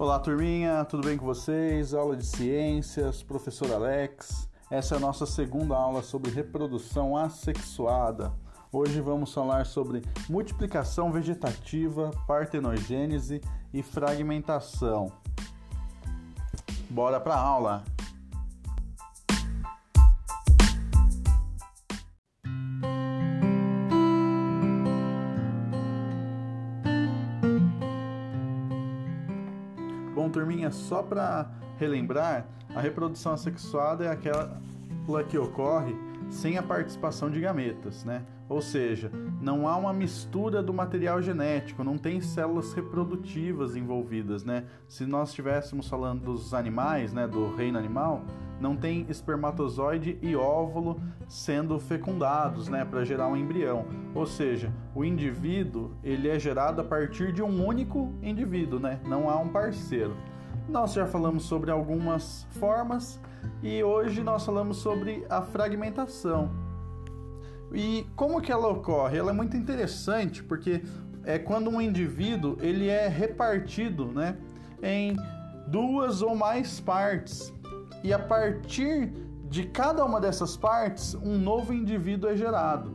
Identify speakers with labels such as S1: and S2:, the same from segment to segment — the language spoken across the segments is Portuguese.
S1: Olá, turminha, tudo bem com vocês? Aula de ciências, professor Alex. Essa é a nossa segunda aula sobre reprodução assexuada. Hoje vamos falar sobre multiplicação vegetativa, partenogênese e fragmentação. Bora para a aula! Bom, turminha, só para relembrar, a reprodução assexuada é aquela que ocorre sem a participação de gametas, né? Ou seja, não há uma mistura do material genético, não tem células reprodutivas envolvidas, né? Se nós estivéssemos falando dos animais, né, do reino animal, não tem espermatozoide e óvulo sendo fecundados, né, para gerar um embrião. Ou seja, o indivíduo ele é gerado a partir de um único indivíduo, né? Não há um parceiro. Nós já falamos sobre algumas formas e hoje nós falamos sobre a fragmentação. E como que ela ocorre? Ela é muito interessante porque é quando um indivíduo ele é repartido, né, em duas ou mais partes. E a partir de cada uma dessas partes, um novo indivíduo é gerado.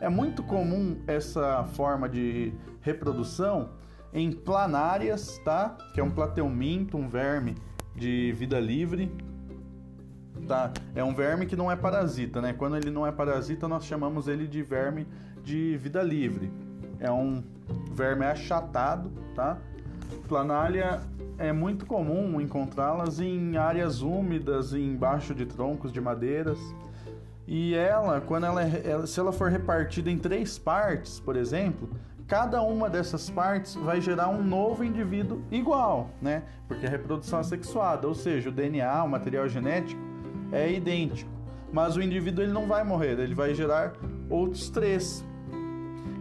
S1: É muito comum essa forma de reprodução em planárias, tá? Que é um plateuminto, um verme de vida livre, tá? É um verme que não é parasita, né? Quando ele não é parasita, nós chamamos ele de verme de vida livre. É um verme achatado, tá? Planária é muito comum encontrá-las em áreas úmidas, embaixo de troncos de madeiras. E ela, quando ela, é, se ela for repartida em três partes, por exemplo, cada uma dessas partes vai gerar um novo indivíduo igual, né? Porque a reprodução é sexuada, ou seja, o DNA, o material genético, é idêntico. Mas o indivíduo ele não vai morrer, ele vai gerar outros três.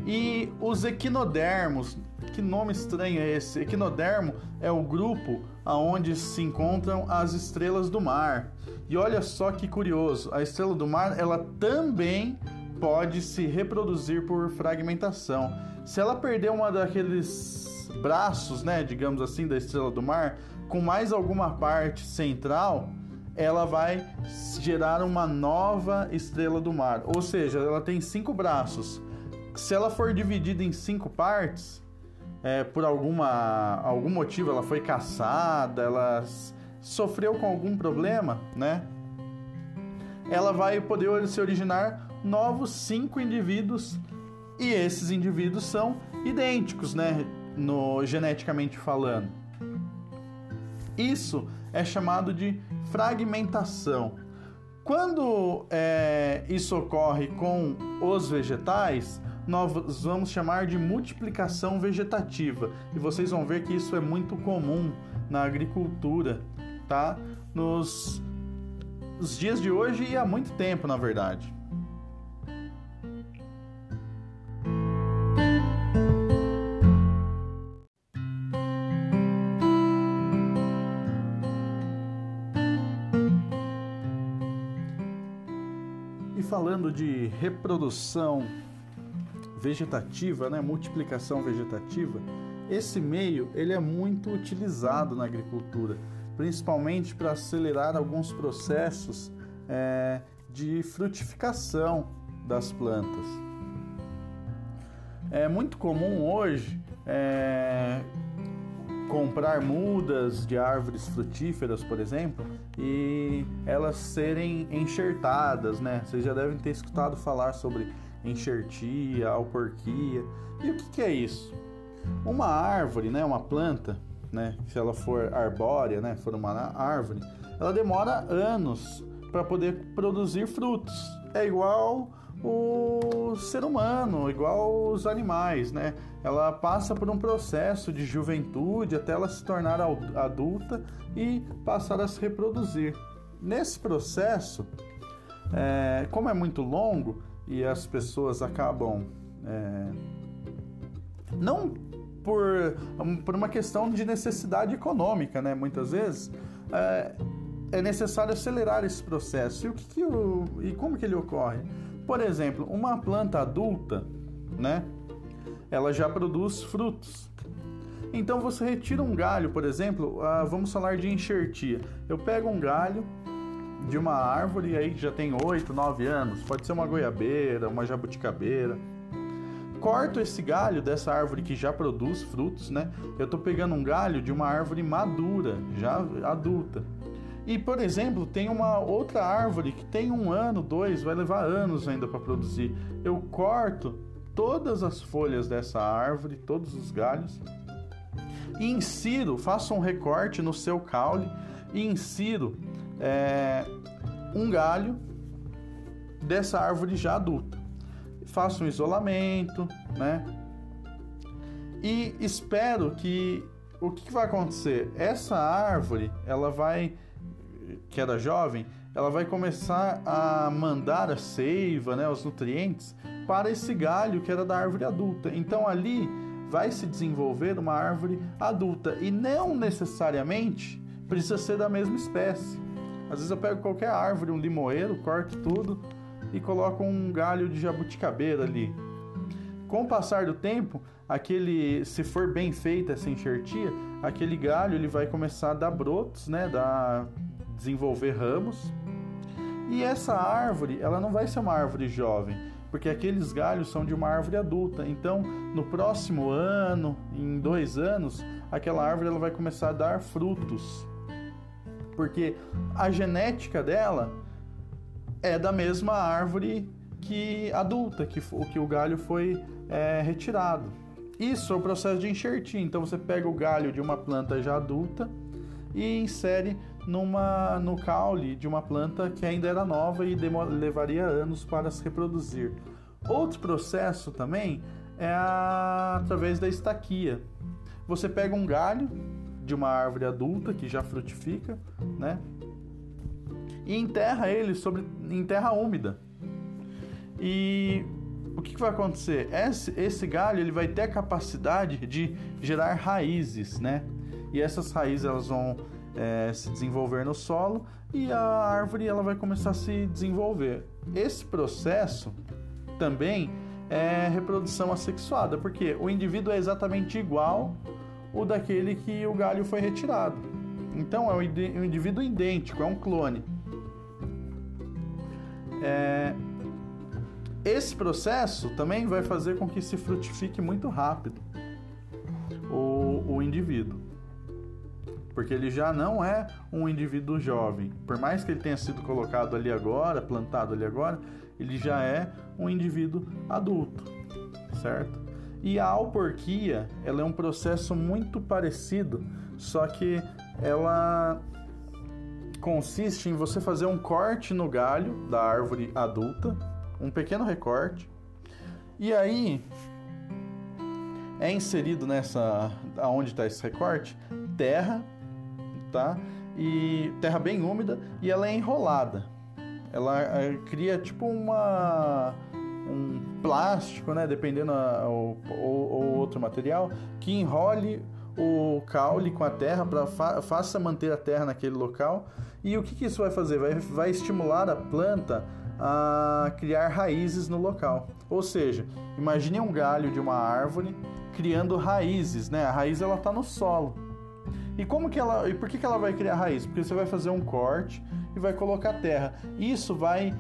S1: E os equinodermos, que nome estranho é esse? Equinodermo é o grupo aonde se encontram as estrelas do mar. E olha só que curioso, a estrela do mar ela também pode se reproduzir por fragmentação. Se ela perder uma daqueles braços, né, digamos assim, da estrela do mar, com mais alguma parte central, ela vai gerar uma nova estrela do mar. Ou seja, ela tem cinco braços. Se ela for dividida em cinco partes, é, por alguma, algum motivo ela foi caçada, ela sofreu com algum problema, né? Ela vai poder se originar novos cinco indivíduos e esses indivíduos são idênticos, né? No geneticamente falando. Isso é chamado de fragmentação. Quando é, isso ocorre com os vegetais, nós vamos chamar de multiplicação vegetativa. E vocês vão ver que isso é muito comum na agricultura, tá? Nos, nos dias de hoje e há muito tempo, na verdade. Falando de reprodução vegetativa, né, multiplicação vegetativa, esse meio ele é muito utilizado na agricultura, principalmente para acelerar alguns processos é, de frutificação das plantas. É muito comum hoje é, comprar mudas de árvores frutíferas, por exemplo, e elas serem enxertadas, né? Vocês já devem ter escutado falar sobre enxertia, alporquia. E o que, que é isso? Uma árvore, né, uma planta, né, se ela for arbórea, né, for uma árvore, ela demora anos para poder produzir frutos. É igual o ser humano, igual os animais, né? Ela passa por um processo de juventude até ela se tornar adulta e passar a se reproduzir. Nesse processo, é, como é muito longo e as pessoas acabam é, não por, por uma questão de necessidade econômica, né? Muitas vezes é, é necessário acelerar esse processo. E o que, que o, e como que ele ocorre? Por exemplo, uma planta adulta, né? Ela já produz frutos. Então você retira um galho, por exemplo, uh, vamos falar de enxertia. Eu pego um galho de uma árvore aí que já tem 8, 9 anos, pode ser uma goiabeira, uma jabuticabeira. Corto esse galho dessa árvore que já produz frutos, né? Eu estou pegando um galho de uma árvore madura, já adulta. E, por exemplo, tem uma outra árvore que tem um ano, dois, vai levar anos ainda para produzir. Eu corto todas as folhas dessa árvore, todos os galhos, e insiro, faço um recorte no seu caule e insiro é, um galho dessa árvore já adulta. Faço um isolamento, né? E espero que o que vai acontecer? Essa árvore, ela vai, que era jovem, ela vai começar a mandar a seiva, né, os nutrientes para esse galho que era da árvore adulta. Então ali vai se desenvolver uma árvore adulta e não necessariamente precisa ser da mesma espécie. Às vezes eu pego qualquer árvore, um limoeiro, corto tudo e coloco um galho de jabuticabeira ali. Com o passar do tempo, aquele, se for bem feita essa enxertia, aquele galho ele vai começar a dar brotos, né, dar desenvolver ramos. E essa árvore, ela não vai ser uma árvore jovem, porque aqueles galhos são de uma árvore adulta. Então, no próximo ano, em dois anos, aquela árvore ela vai começar a dar frutos porque a genética dela é da mesma árvore que adulta, que, que o galho foi é, retirado. Isso é o processo de enxertia. Então você pega o galho de uma planta já adulta e insere numa, no caule de uma planta que ainda era nova e levaria anos para se reproduzir. Outro processo também é a, através da estaquia. Você pega um galho de uma árvore adulta que já frutifica, né? E enterra ele sobre em terra úmida. E o que, que vai acontecer? Esse, esse galho ele vai ter a capacidade de gerar raízes, né? E essas raízes elas vão é, se desenvolver no solo e a árvore ela vai começar a se desenvolver. Esse processo também é reprodução assexuada, porque o indivíduo é exatamente igual o daquele que o galho foi retirado. Então é um indivíduo idêntico, é um clone. É... Esse processo também vai fazer com que se frutifique muito rápido o, o indivíduo. Porque ele já não é um indivíduo jovem. Por mais que ele tenha sido colocado ali agora, plantado ali agora, ele já é um indivíduo adulto, certo? E a alporquia, ela é um processo muito parecido, só que ela consiste em você fazer um corte no galho da árvore adulta, um pequeno recorte, e aí é inserido nessa aonde está esse recorte terra, tá? E terra bem úmida e ela é enrolada. Ela eh, cria tipo uma um plástico, né, dependendo ou, ou, outro material, que enrole o caule com a terra para fa faça manter a terra naquele local. E o que, que isso vai fazer? Vai, vai estimular a planta a criar raízes no local. Ou seja, imagine um galho de uma árvore criando raízes, né? A raiz ela está no solo. E como que ela, e por que, que ela vai criar raiz? Porque você vai fazer um corte e vai colocar terra. Isso vai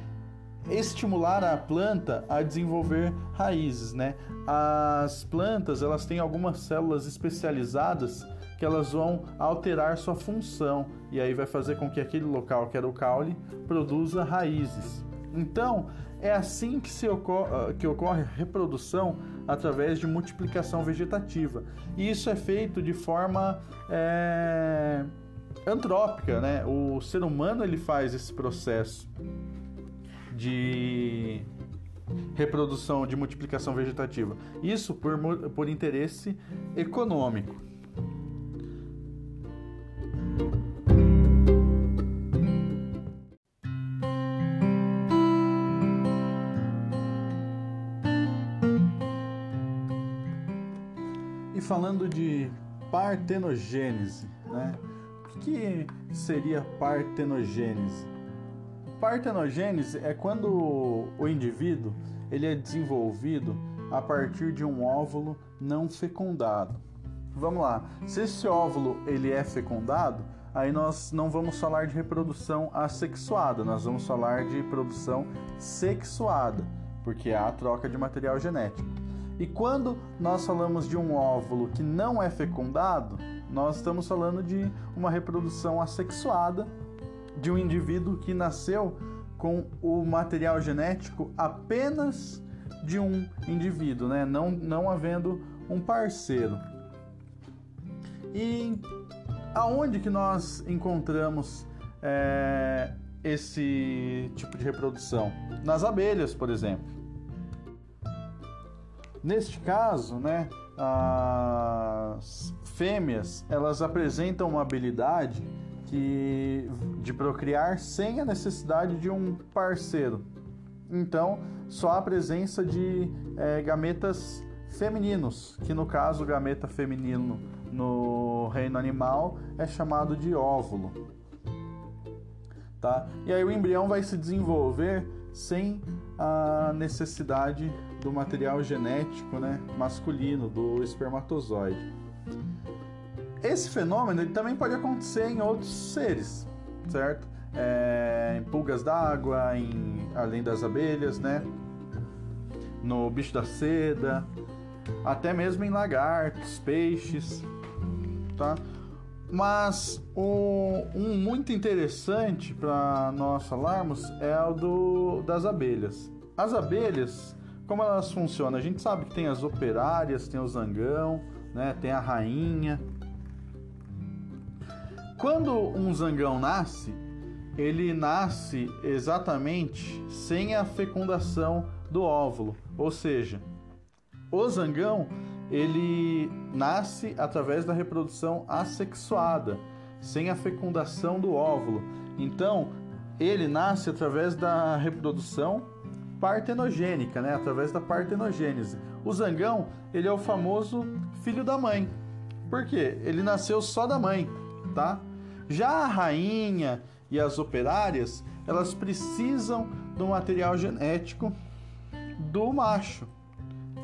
S1: estimular a planta a desenvolver raízes, né? As plantas, elas têm algumas células especializadas que elas vão alterar sua função e aí vai fazer com que aquele local que era o caule produza raízes. Então, é assim que, ocorre, ah, que ocorre reprodução através de multiplicação vegetativa. E isso é feito de forma é, antrópica, né? O ser humano ele faz esse processo de reprodução, de multiplicação vegetativa. Isso por, por interesse econômico. Falando de partenogênese, né? O que seria partenogênese? Partenogênese é quando o indivíduo ele é desenvolvido a partir de um óvulo não fecundado. vamos lá. Se esse óvulo ele é fecundado, aí nós não vamos falar de reprodução assexuada, nós vamos falar de produção sexuada, porque há a troca de material genético. E quando nós falamos de um óvulo que não é fecundado, nós estamos falando de uma reprodução assexuada de um indivíduo que nasceu com o material genético apenas de um indivíduo, né? não, não havendo um parceiro. E aonde que nós encontramos é, esse tipo de reprodução? Nas abelhas, por exemplo. Neste caso, né, as fêmeas elas apresentam uma habilidade que, de procriar sem a necessidade de um parceiro. Então, só a presença de é, gametas femininos, que no caso o gameta feminino no reino animal é chamado de óvulo. Tá? E aí o embrião vai se desenvolver sem a necessidade do material genético né, masculino, do espermatozoide. Esse fenômeno ele também pode acontecer em outros seres, certo? É, em pulgas d'água, além das abelhas, né? No bicho da seda, até mesmo em lagartos, peixes, tá? Mas um, um muito interessante para nós falarmos é o do, das abelhas. As abelhas, como elas funcionam? A gente sabe que tem as operárias, tem o zangão, né? tem a rainha. Quando um zangão nasce, ele nasce exatamente sem a fecundação do óvulo, ou seja, o zangão ele nasce através da reprodução assexuada, sem a fecundação do óvulo. Então, ele nasce através da reprodução partenogênica, né? através da partenogênese. O zangão, ele é o famoso filho da mãe. Por quê? Ele nasceu só da mãe, tá? Já a rainha e as operárias, elas precisam do material genético do macho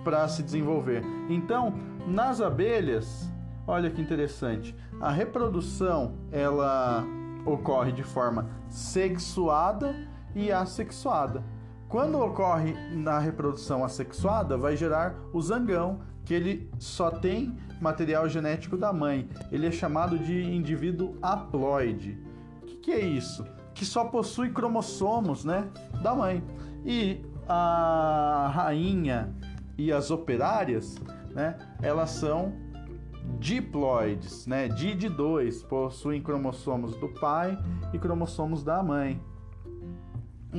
S1: para se desenvolver. Então, nas abelhas, olha que interessante, a reprodução ela ocorre de forma sexuada e assexuada. Quando ocorre na reprodução assexuada, vai gerar o zangão, que ele só tem material genético da mãe. Ele é chamado de indivíduo haploide. O que, que é isso? Que só possui cromossomos, né, da mãe. E a rainha e as operárias, né, elas são diploides, né, de dois, possuem cromossomos do pai e cromossomos da mãe.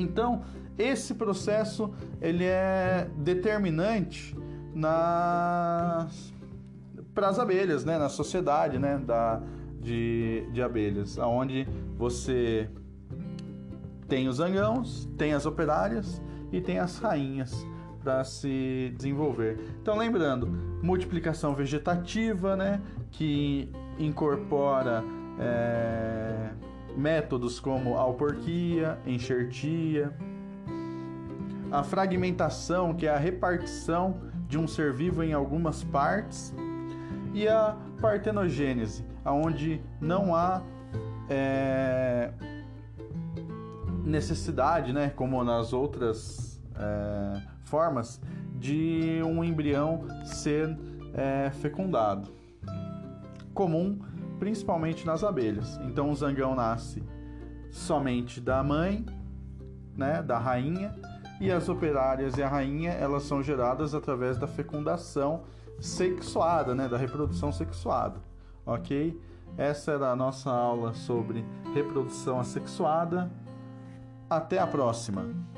S1: Então, esse processo ele é determinante nas para as abelhas, né, na sociedade, né, da de, de abelhas, aonde você tem os zangãos, tem as operárias e tem as rainhas para se desenvolver. Então, lembrando, multiplicação vegetativa, né, que incorpora é, métodos como alporquia, enxertia, a fragmentação, que é a repartição de um ser vivo em algumas partes, e a partenogênese, onde não há é, necessidade, né, como nas outras é, formas, de um embrião ser é, fecundado. Comum principalmente nas abelhas. Então o zangão nasce somente da mãe, né, da rainha, e as operárias e a rainha elas são geradas através da fecundação sexuada, né, da reprodução sexuada, ok? Essa era a nossa aula sobre reprodução assexuada. Até a próxima!